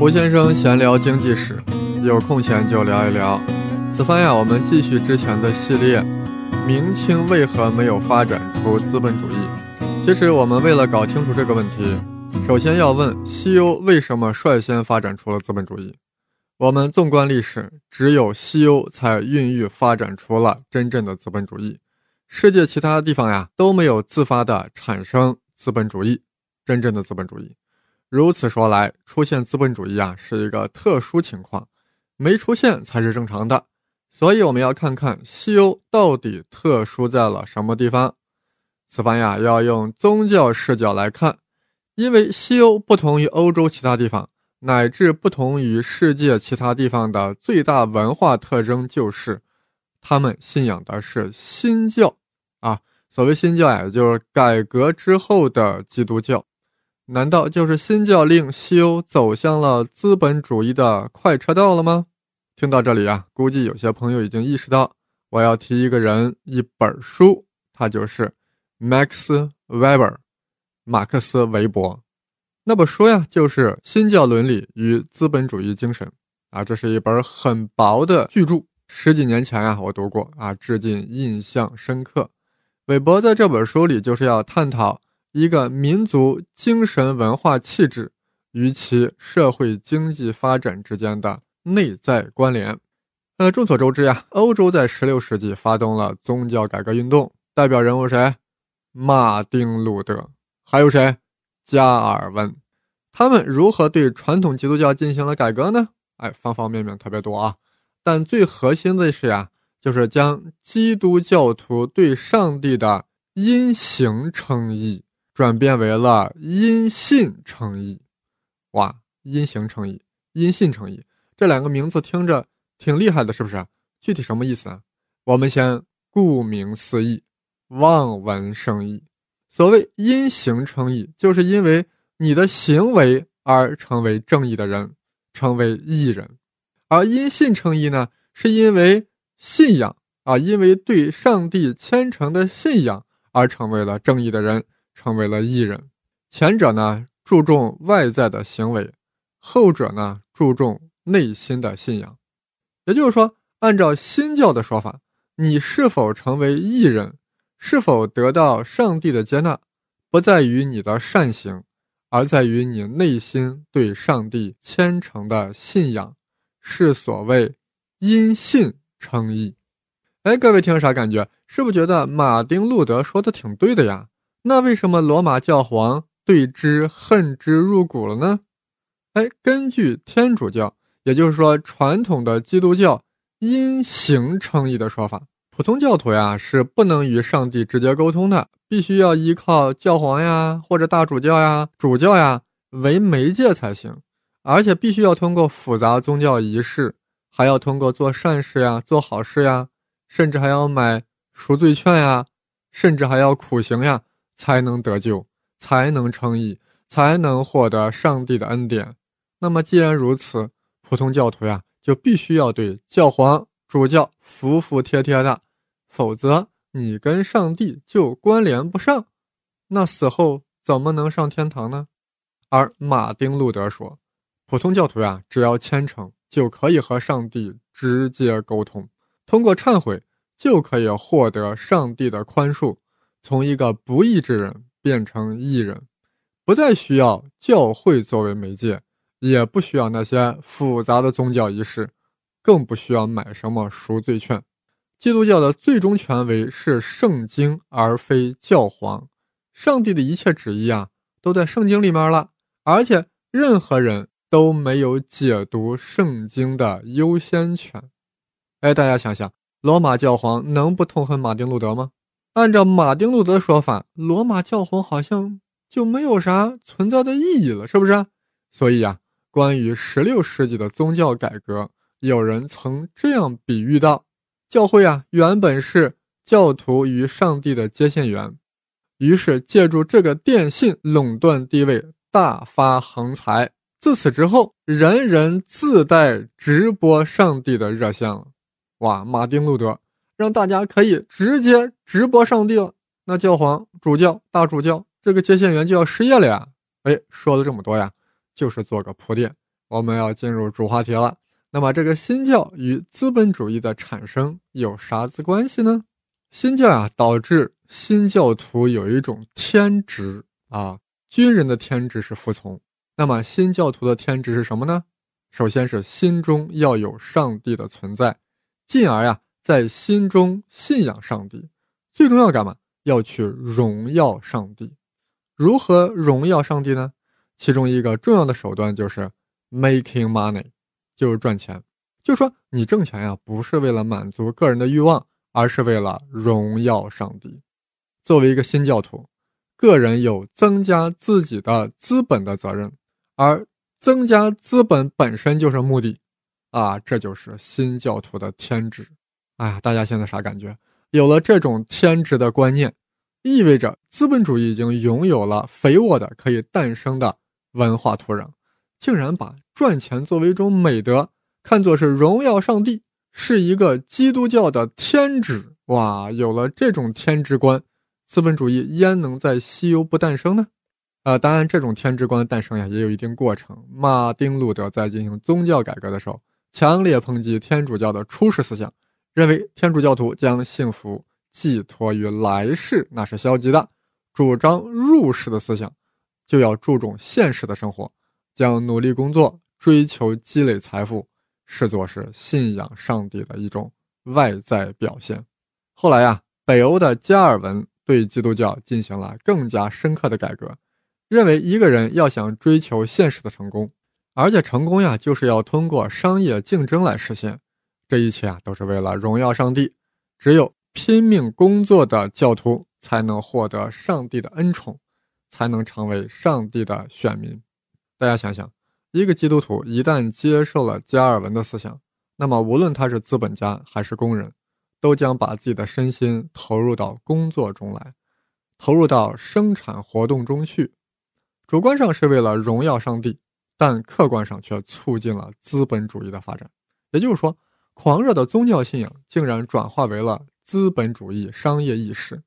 胡先生闲聊经济史，有空闲就聊一聊。此番呀，我们继续之前的系列：明清为何没有发展出资本主义？其实我们为了搞清楚这个问题，首先要问西欧为什么率先发展出了资本主义？我们纵观历史，只有西欧才孕育发展出了真正的资本主义，世界其他地方呀都没有自发的产生资本主义，真正的资本主义。如此说来，出现资本主义啊是一个特殊情况，没出现才是正常的。所以我们要看看西欧到底特殊在了什么地方。此番呀要用宗教视角来看，因为西欧不同于欧洲其他地方，乃至不同于世界其他地方的最大文化特征就是，他们信仰的是新教啊。所谓新教呀，就是改革之后的基督教。难道就是新教令西欧走向了资本主义的快车道了吗？听到这里啊，估计有些朋友已经意识到，我要提一个人、一本书，他就是 Max Weber，马克思韦伯。那本书呀，就是《新教伦理与资本主义精神》啊，这是一本很薄的巨著，十几年前啊，我读过啊，至今印象深刻。韦伯在这本书里就是要探讨。一个民族精神文化气质与其社会经济发展之间的内在关联。呃，众所周知呀，欧洲在16世纪发动了宗教改革运动，代表人物谁？马丁·路德，还有谁？加尔文。他们如何对传统基督教进行了改革呢？哎，方方面面特别多啊。但最核心的是呀，就是将基督教徒对上帝的因行称义。转变为了因信称义，哇，因行称义，因信称义，这两个名字听着挺厉害的，是不是？具体什么意思呢？我们先顾名思义，望文生义。所谓因行称义，就是因为你的行为而成为正义的人，成为义人；而因信称义呢，是因为信仰啊，因为对上帝虔诚的信仰而成为了正义的人。成为了艺人，前者呢注重外在的行为，后者呢注重内心的信仰。也就是说，按照新教的说法，你是否成为艺人，是否得到上帝的接纳，不在于你的善行，而在于你内心对上帝虔诚的信仰，是所谓因信称义。哎，各位听啥感觉？是不是觉得马丁路德说的挺对的呀？那为什么罗马教皇对之恨之入骨了呢？哎，根据天主教，也就是说传统的基督教因行称义的说法，普通教徒呀是不能与上帝直接沟通的，必须要依靠教皇呀或者大主教呀、主教呀为媒介才行，而且必须要通过复杂宗教仪式，还要通过做善事呀、做好事呀，甚至还要买赎罪券呀，甚至还要苦行呀。才能得救，才能称义，才能获得上帝的恩典。那么，既然如此，普通教徒呀，就必须要对教皇、主教服服帖帖的，否则你跟上帝就关联不上。那死后怎么能上天堂呢？而马丁·路德说，普通教徒呀，只要虔诚，就可以和上帝直接沟通，通过忏悔就可以获得上帝的宽恕。从一个不义之人变成义人，不再需要教会作为媒介，也不需要那些复杂的宗教仪式，更不需要买什么赎罪券。基督教的最终权威是圣经，而非教皇。上帝的一切旨意啊，都在圣经里面了，而且任何人都没有解读圣经的优先权。哎，大家想想，罗马教皇能不痛恨马丁路德吗？按照马丁路德说法，罗马教皇好像就没有啥存在的意义了，是不是？所以啊，关于16世纪的宗教改革，有人曾这样比喻道：教会啊，原本是教徒与上帝的接线员，于是借助这个电信垄断地位，大发横财。自此之后，人人自带直播上帝的热线了。哇，马丁路德。让大家可以直接直播上帝了，那教皇、主教、大主教这个接线员就要失业了呀！哎，说了这么多呀，就是做个铺垫，我们要进入主话题了。那么，这个新教与资本主义的产生有啥子关系呢？新教啊，导致新教徒有一种天职啊，军人的天职是服从。那么，新教徒的天职是什么呢？首先是心中要有上帝的存在，进而呀，在心中信仰上帝。最重要干嘛？要去荣耀上帝。如何荣耀上帝呢？其中一个重要的手段就是 making money。就是赚钱，就说你挣钱呀，不是为了满足个人的欲望，而是为了荣耀上帝。作为一个新教徒，个人有增加自己的资本的责任，而增加资本本身就是目的，啊，这就是新教徒的天职。哎呀，大家现在啥感觉？有了这种天职的观念，意味着资本主义已经拥有了肥沃的可以诞生的文化土壤。竟然把赚钱作为一种美德，看作是荣耀上帝，是一个基督教的天职。哇，有了这种天职观，资本主义焉能在西游不诞生呢？啊，当然，这种天职观的诞生呀，也有一定过程。马丁·路德在进行宗教改革的时候，强烈抨击天主教的初始思想，认为天主教徒将幸福寄托于来世，那是消极的；主张入世的思想，就要注重现实的生活。将努力工作、追求积累财富视作是信仰上帝的一种外在表现。后来呀，北欧的加尔文对基督教进行了更加深刻的改革，认为一个人要想追求现实的成功，而且成功呀，就是要通过商业竞争来实现。这一切啊，都是为了荣耀上帝。只有拼命工作的教徒才能获得上帝的恩宠，才能成为上帝的选民。大家想想，一个基督徒一旦接受了加尔文的思想，那么无论他是资本家还是工人，都将把自己的身心投入到工作中来，投入到生产活动中去。主观上是为了荣耀上帝，但客观上却促进了资本主义的发展。也就是说，狂热的宗教信仰竟然转化为了资本主义商业意识。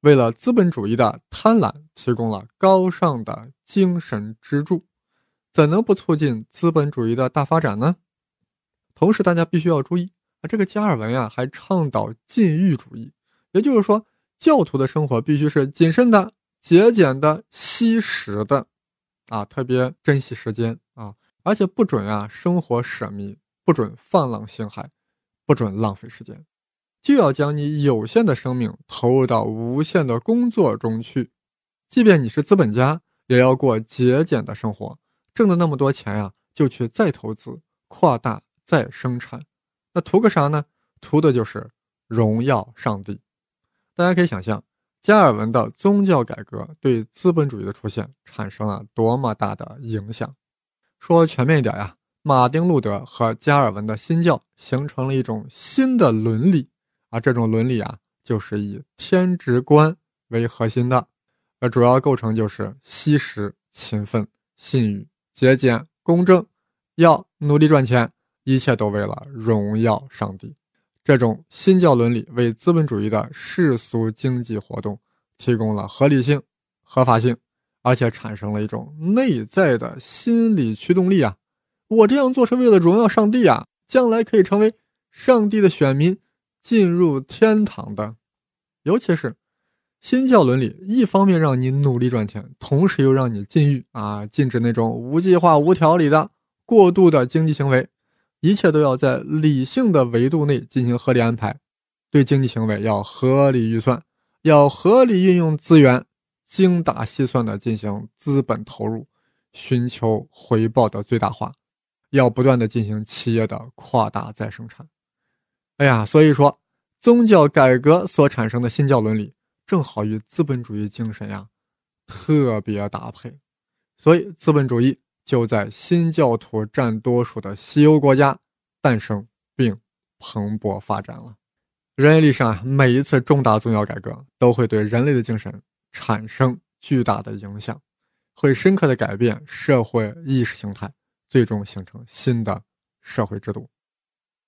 为了资本主义的贪婪提供了高尚的精神支柱。怎能不促进资本主义的大发展呢？同时，大家必须要注意啊，这个加尔文呀还倡导禁欲主义，也就是说，教徒的生活必须是谨慎的、节俭的、惜时的，啊，特别珍惜时间啊，而且不准啊生活舍密，不准放浪形骸，不准浪费时间，就要将你有限的生命投入到无限的工作中去，即便你是资本家，也要过节俭的生活。挣的那么多钱呀，就去再投资、扩大、再生产，那图个啥呢？图的就是荣耀上帝。大家可以想象，加尔文的宗教改革对资本主义的出现产生了多么大的影响。说全面一点呀，马丁·路德和加尔文的新教形成了一种新的伦理啊，这种伦理啊，就是以天职观为核心的，呃，主要构成就是惜时、勤奋、信誉。节俭、公正，要努力赚钱，一切都为了荣耀上帝。这种新教伦理为资本主义的世俗经济活动提供了合理性、合法性，而且产生了一种内在的心理驱动力啊！我这样做是为了荣耀上帝啊，将来可以成为上帝的选民，进入天堂的。尤其是。新教伦理一方面让你努力赚钱，同时又让你禁欲啊，禁止那种无计划、无条理的过度的经济行为，一切都要在理性的维度内进行合理安排。对经济行为要合理预算，要合理运用资源，精打细算的进行资本投入，寻求回报的最大化，要不断的进行企业的扩大再生产。哎呀，所以说宗教改革所产生的新教伦理。正好与资本主义精神呀特别搭配，所以资本主义就在新教徒占多数的西欧国家诞生并蓬勃发展了。人类历史上每一次重大宗教改革都会对人类的精神产生巨大的影响，会深刻的改变社会意识形态，最终形成新的社会制度。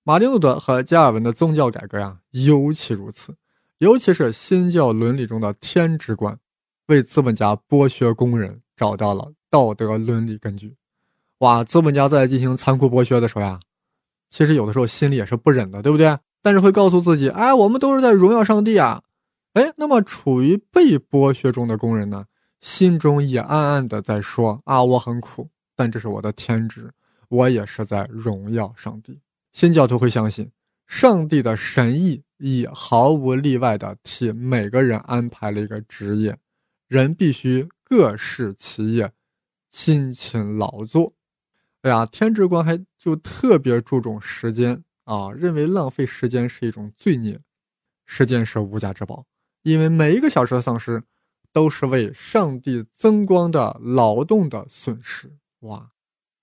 马丁路德和加尔文的宗教改革呀，尤其如此。尤其是新教伦理中的天职观，为资本家剥削工人找到了道德伦理根据。哇，资本家在进行残酷剥削的时候呀，其实有的时候心里也是不忍的，对不对？但是会告诉自己，哎，我们都是在荣耀上帝啊。哎，那么处于被剥削中的工人呢，心中也暗暗的在说啊，我很苦，但这是我的天职，我也是在荣耀上帝。新教徒会相信，上帝的神意已毫无例外的替每个人安排了一个职业，人必须各事其业，辛勤劳作。哎呀，天职观还就特别注重时间啊，认为浪费时间是一种罪孽。时间是无价之宝，因为每一个小时的丧失，都是为上帝增光的劳动的损失。哇，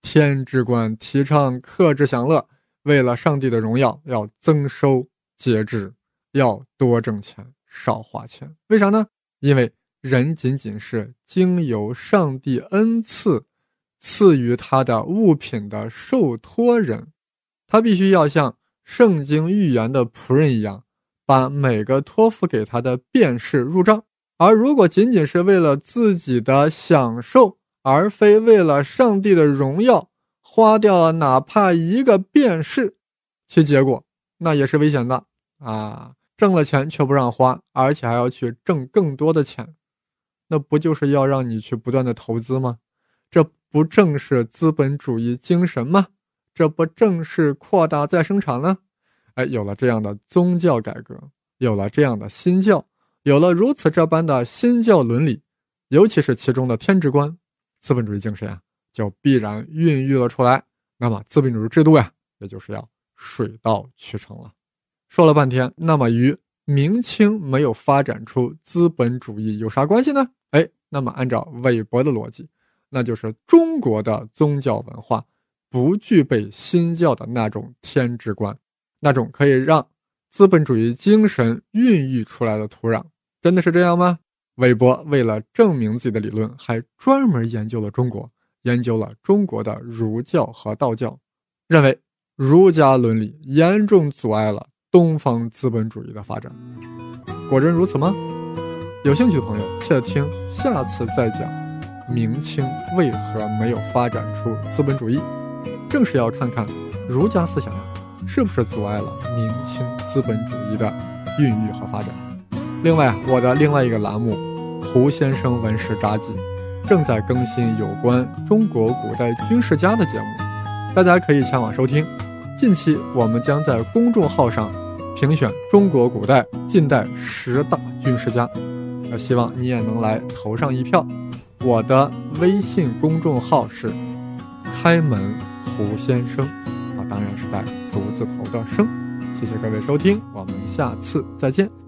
天之官提倡克制享乐，为了上帝的荣耀，要增收节制，要多挣钱，少花钱。为啥呢？因为人仅仅是经由上帝恩赐。赐予他的物品的受托人，他必须要像圣经预言的仆人一样，把每个托付给他的便士入账。而如果仅仅是为了自己的享受，而非为了上帝的荣耀，花掉了哪怕一个便士，其结果那也是危险的啊！挣了钱却不让花，而且还要去挣更多的钱，那不就是要让你去不断的投资吗？这。不正是资本主义精神吗？这不正是扩大再生产呢？哎，有了这样的宗教改革，有了这样的新教，有了如此这般的新教伦理，尤其是其中的天职观，资本主义精神啊，就必然孕育了出来。那么，资本主义制度呀，也就是要水到渠成了。说了半天，那么与明清没有发展出资本主义有啥关系呢？哎，那么按照韦伯的逻辑。那就是中国的宗教文化不具备新教的那种天职观，那种可以让资本主义精神孕育出来的土壤，真的是这样吗？韦伯为了证明自己的理论，还专门研究了中国，研究了中国的儒教和道教，认为儒家伦理严重阻碍了东方资本主义的发展。果真如此吗？有兴趣的朋友，且听下次再讲。明清为何没有发展出资本主义？正是要看看儒家思想呀，是不是阻碍了明清资本主义的孕育和发展。另外，我的另外一个栏目《胡先生文史札记》正在更新有关中国古代军事家的节目，大家可以前往收听。近期我们将在公众号上评选中国古代、近代十大军事家，那希望你也能来投上一票。我的微信公众号是“开门胡先生”，啊，当然是带竹字头的“生”。谢谢各位收听，我们下次再见。